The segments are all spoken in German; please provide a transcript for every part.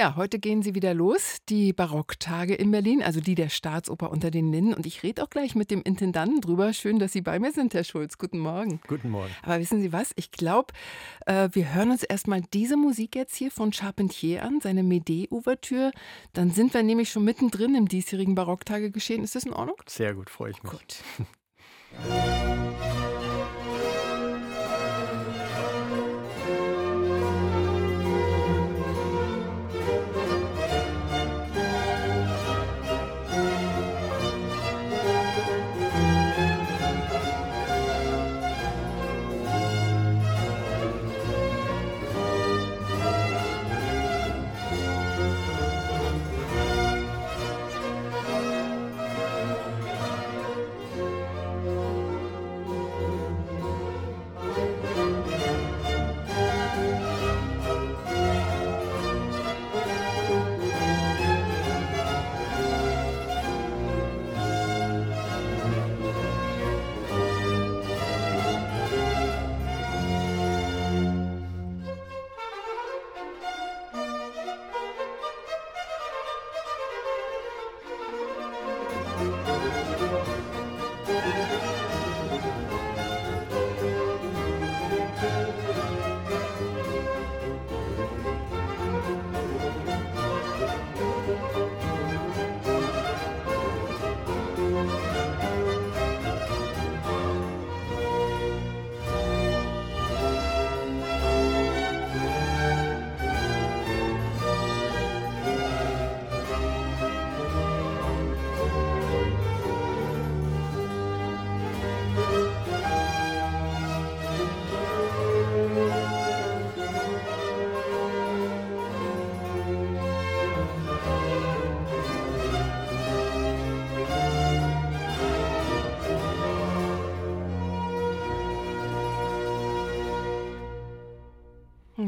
Ja, heute gehen sie wieder los, die Barocktage in Berlin, also die der Staatsoper unter den Linden. Und ich rede auch gleich mit dem Intendanten drüber. Schön, dass Sie bei mir sind, Herr Schulz. Guten Morgen. Guten Morgen. Aber wissen Sie was? Ich glaube, äh, wir hören uns erstmal diese Musik jetzt hier von Charpentier an, seine Médée-Ouvertüre. Dann sind wir nämlich schon mittendrin im diesjährigen Barocktage geschehen. Ist das in Ordnung? Sehr gut, freue ich mich. Gut.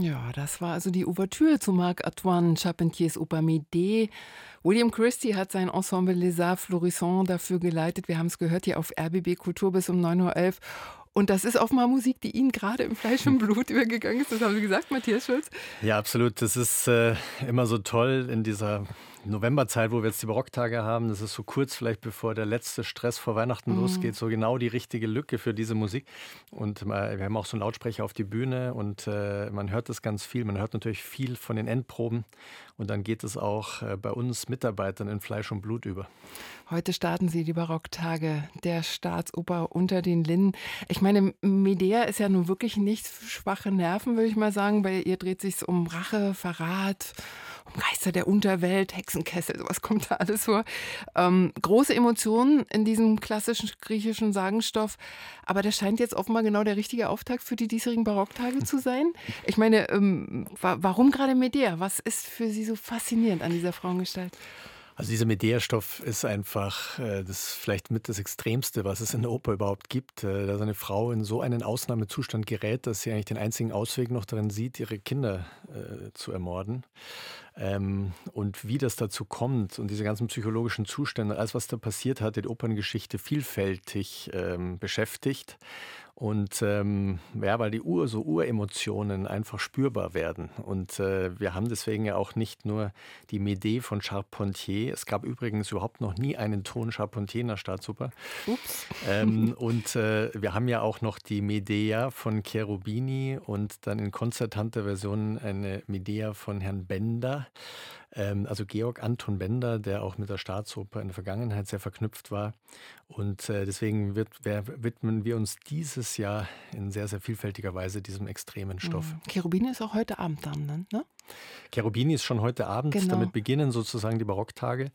Ja, das war also die Ouvertüre zu Marc-Antoine Charpentiers Oper Médée. William Christie hat sein Ensemble Les Arts Florissants dafür geleitet. Wir haben es gehört hier auf RBB Kultur bis um 9.11 Uhr. Und das ist offenbar Musik, die Ihnen gerade im Fleisch und Blut übergegangen ist. Das haben Sie gesagt, Matthias Schulz? Ja, absolut. Das ist äh, immer so toll in dieser Novemberzeit, wo wir jetzt die Barocktage haben. Das ist so kurz vielleicht bevor der letzte Stress vor Weihnachten mhm. losgeht. So genau die richtige Lücke für diese Musik. Und äh, wir haben auch so einen Lautsprecher auf die Bühne und äh, man hört das ganz viel. Man hört natürlich viel von den Endproben. Und dann geht es auch äh, bei uns Mitarbeitern in Fleisch und Blut über. Heute starten Sie die Barocktage der Staatsoper unter den Linden. Ich meine, Medea ist ja nun wirklich nicht schwache Nerven, würde ich mal sagen. Bei ihr dreht sich um Rache, Verrat, um Geister der Unterwelt, Hexenkessel, sowas kommt da alles vor. Ähm, große Emotionen in diesem klassischen griechischen Sagenstoff. Aber das scheint jetzt offenbar genau der richtige Auftakt für die diesjährigen Barocktage zu sein. Ich meine, ähm, wa warum gerade Medea? Was ist für Sie so faszinierend an dieser Frauengestalt? Also dieser Medea-Stoff ist einfach äh, das vielleicht mit das Extremste, was es in der Oper überhaupt gibt. Äh, dass eine Frau in so einen Ausnahmezustand gerät, dass sie eigentlich den einzigen Ausweg noch darin sieht, ihre Kinder äh, zu ermorden. Ähm, und wie das dazu kommt und diese ganzen psychologischen Zustände, alles was da passiert hat, die Operngeschichte vielfältig ähm, beschäftigt. Und ähm, ja, weil die Ur, so Uremotionen einfach spürbar werden. Und äh, wir haben deswegen ja auch nicht nur die Médée von Charpentier. Es gab übrigens überhaupt noch nie einen Ton Charpentier in der Staatsoper. Ups. Ähm, und äh, wir haben ja auch noch die Medea von Cherubini und dann in konzertanter Version eine Medea von Herrn Bender. Ähm, also Georg Anton Bender, der auch mit der Staatsoper in der Vergangenheit sehr verknüpft war. Und äh, deswegen wird, widmen wir uns dieses Jahr in sehr, sehr vielfältiger Weise diesem extremen Stoff. Mhm. Cherubini ist auch heute Abend dann, ne? Cherubini ist schon heute Abend, genau. damit beginnen sozusagen die Barocktage.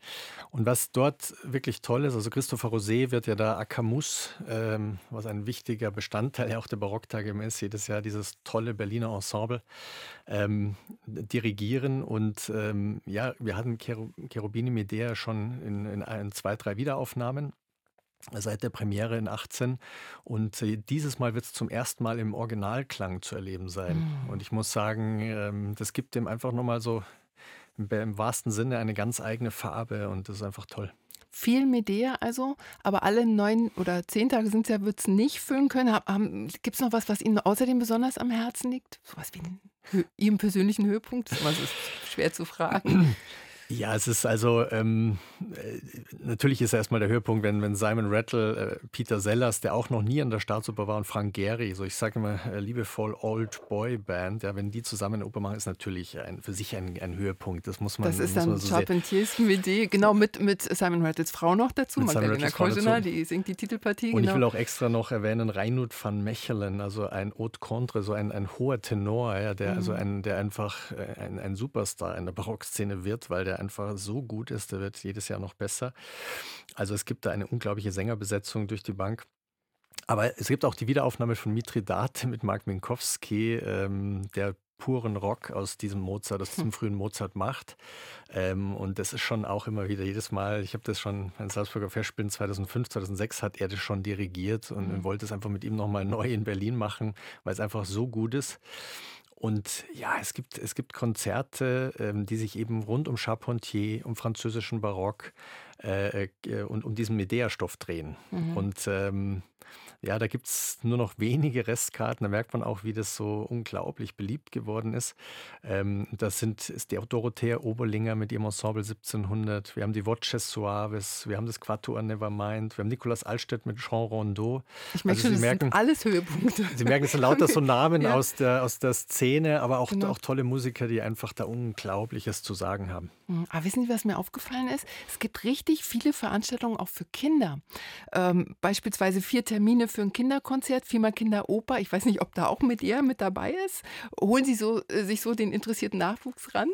Und was dort wirklich toll ist, also Christopher Rosé wird ja da Akamus, ähm, was ein wichtiger Bestandteil auch der Barocktage ist, jedes Jahr dieses tolle Berliner Ensemble ähm, dirigieren. Und ähm, ja, wir hatten Cherubini Medea schon in, in ein, zwei, drei Wiederaufnahmen seit der Premiere in 18 und äh, dieses Mal wird es zum ersten Mal im Originalklang zu erleben sein. Mhm. Und ich muss sagen, ähm, das gibt dem einfach nochmal so im, wahrsten Sinne eine ganz eigene Farbe und das ist einfach toll viel Medea also, aber alle neun oder zehn Tage sind es ja, wird es nicht füllen können. Gibt es noch was, was Ihnen außerdem besonders am Herzen liegt? Sowas wie ein Ihrem persönlichen Höhepunkt? Das ist schwer zu fragen. Ja, es ist also, ähm, äh, natürlich ist erstmal der Höhepunkt, wenn, wenn Simon Rattle, äh, Peter Sellers, der auch noch nie an der Staatsoper war, und Frank Gehry, so ich sage immer äh, liebevoll Old Boy Band, ja, wenn die zusammen eine Oper machen, ist natürlich ein, für sich ein, ein Höhepunkt. Das muss man Das ist dann so Charpentiers Idee, genau mit, mit Simon Rattles Frau noch dazu, Mit Magdalena dazu. die singt die Titelpartie. Und ich genau. will auch extra noch erwähnen, Reinhard van Mechelen, also ein Haute Contre, so ein, ein hoher Tenor, ja, der, also Mhm. ein, der einfach äh, ein, ein Superstar in der Barockszene wird, weil der einfach so gut ist, der wird jedes Jahr noch besser. Also es gibt da eine unglaubliche Sängerbesetzung durch die Bank. Aber es gibt auch die Wiederaufnahme von Mithridate mit Mark Minkowski, ähm, der puren Rock aus diesem Mozart, aus diesem frühen Mozart macht. Ähm, und das ist schon auch immer wieder jedes Mal, ich habe das schon bei den Salzburger Festspielen 2005, 2006 hat er das schon dirigiert und Mhm. wollte es einfach mit ihm nochmal neu in Berlin machen, weil es einfach so gut ist. Und ja, es gibt, es gibt Konzerte, ähm, die sich eben rund um Charpentier, um französischen Barock äh, äh, und um diesen Medea-Stoff drehen. Mhm. Und ähm, ja, da gibt es nur noch wenige Restkarten. Da merkt man auch, wie das so unglaublich beliebt geworden ist. Ähm, das sind, ist die Dorothea Oberlinger mit ihrem Ensemble 1700. Wir haben die Voces Suaves. Wir haben das Quatuor Nevermind. Wir haben Nikolaus Allstedt mit Jean Rondeau. Ich merke also schon, Sie das merken- sind alles Höhepunkte. Sie merken, es sind lauter so Namen Ja. aus, der, aus der Szene, aber auch, Genau. auch tolle Musiker, die einfach da Unglaubliches zu sagen haben. Mhm. Aber wissen Sie, was mir aufgefallen ist? Es gibt richtig viele Veranstaltungen auch für Kinder. Ähm, beispielsweise vier Termine für ein Kinderkonzert, viermal Kinderoper. Ich weiß nicht, ob da auch mit ihr mit dabei ist. Holen Sie so, äh, sich so den interessierten Nachwuchs ran?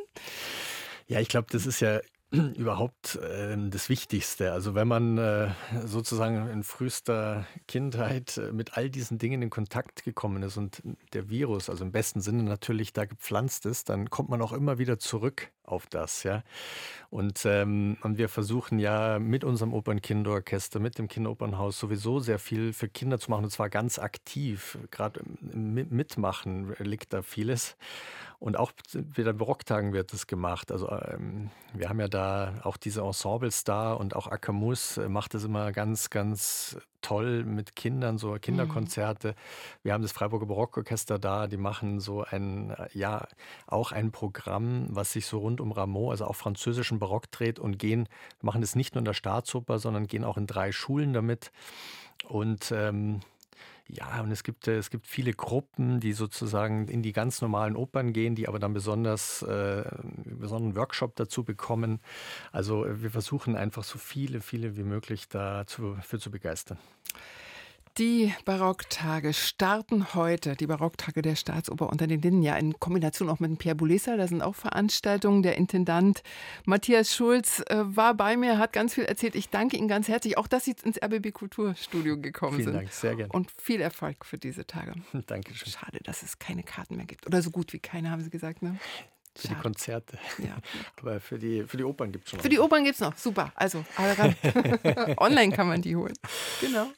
Ja, ich glaube, das ist ja überhaupt äh, das Wichtigste. Also wenn man äh, sozusagen in frühester Kindheit äh, mit all diesen Dingen in Kontakt gekommen ist und der Virus, also im besten Sinne natürlich da gepflanzt ist, dann kommt man auch immer wieder zurück auf das, ja. Und, ähm, und wir versuchen ja mit unserem Opernkinderorchester, mit dem Kinderopernhaus sowieso sehr viel für Kinder zu machen und zwar ganz aktiv. Gerade Mitmachen liegt da vieles. Und auch wieder Barocktagen wird das gemacht. Also ähm, wir haben ja da auch diese Ensembles da und auch Akamus macht das immer ganz, ganz toll mit Kindern, so Kinderkonzerte. Wir haben das Freiburger Barockorchester da, die machen so ein, äh, ja, auch ein Programm, was sich so rund um Rameau, also auch französischen Barock dreht und gehen, machen das nicht nur in der Staatsoper, sondern gehen auch in drei Schulen damit. Und ähm, ja, und es gibt, äh, es gibt viele Gruppen, die sozusagen in die ganz normalen Opern gehen, die aber dann besonders äh, einen besonderen Workshop dazu bekommen. Also äh, wir versuchen einfach so viele, viele wie möglich dafür zu begeistern. Die Barocktage starten heute, die Barocktage der Staatsoper unter den Linden, ja in Kombination auch mit Pierre Boulessa. Da sind auch Veranstaltungen. Der Intendant Matthias Schulz äh, war bei mir, hat ganz viel erzählt. Ich danke Ihnen ganz herzlich, auch dass Sie ins RBB Kulturstudio gekommen Vielen sind. Dank, sehr gerne. Und viel Erfolg für diese Tage. Dankeschön. Schade, dass es keine Karten mehr gibt. Oder so gut wie keine, haben Sie gesagt, ne? Für die Schade. Konzerte. Ja. Aber für die, für die Opern gibt es schon Für die Opern gibt es noch. Super. Also, alle ran. Online kann man die holen. Genau.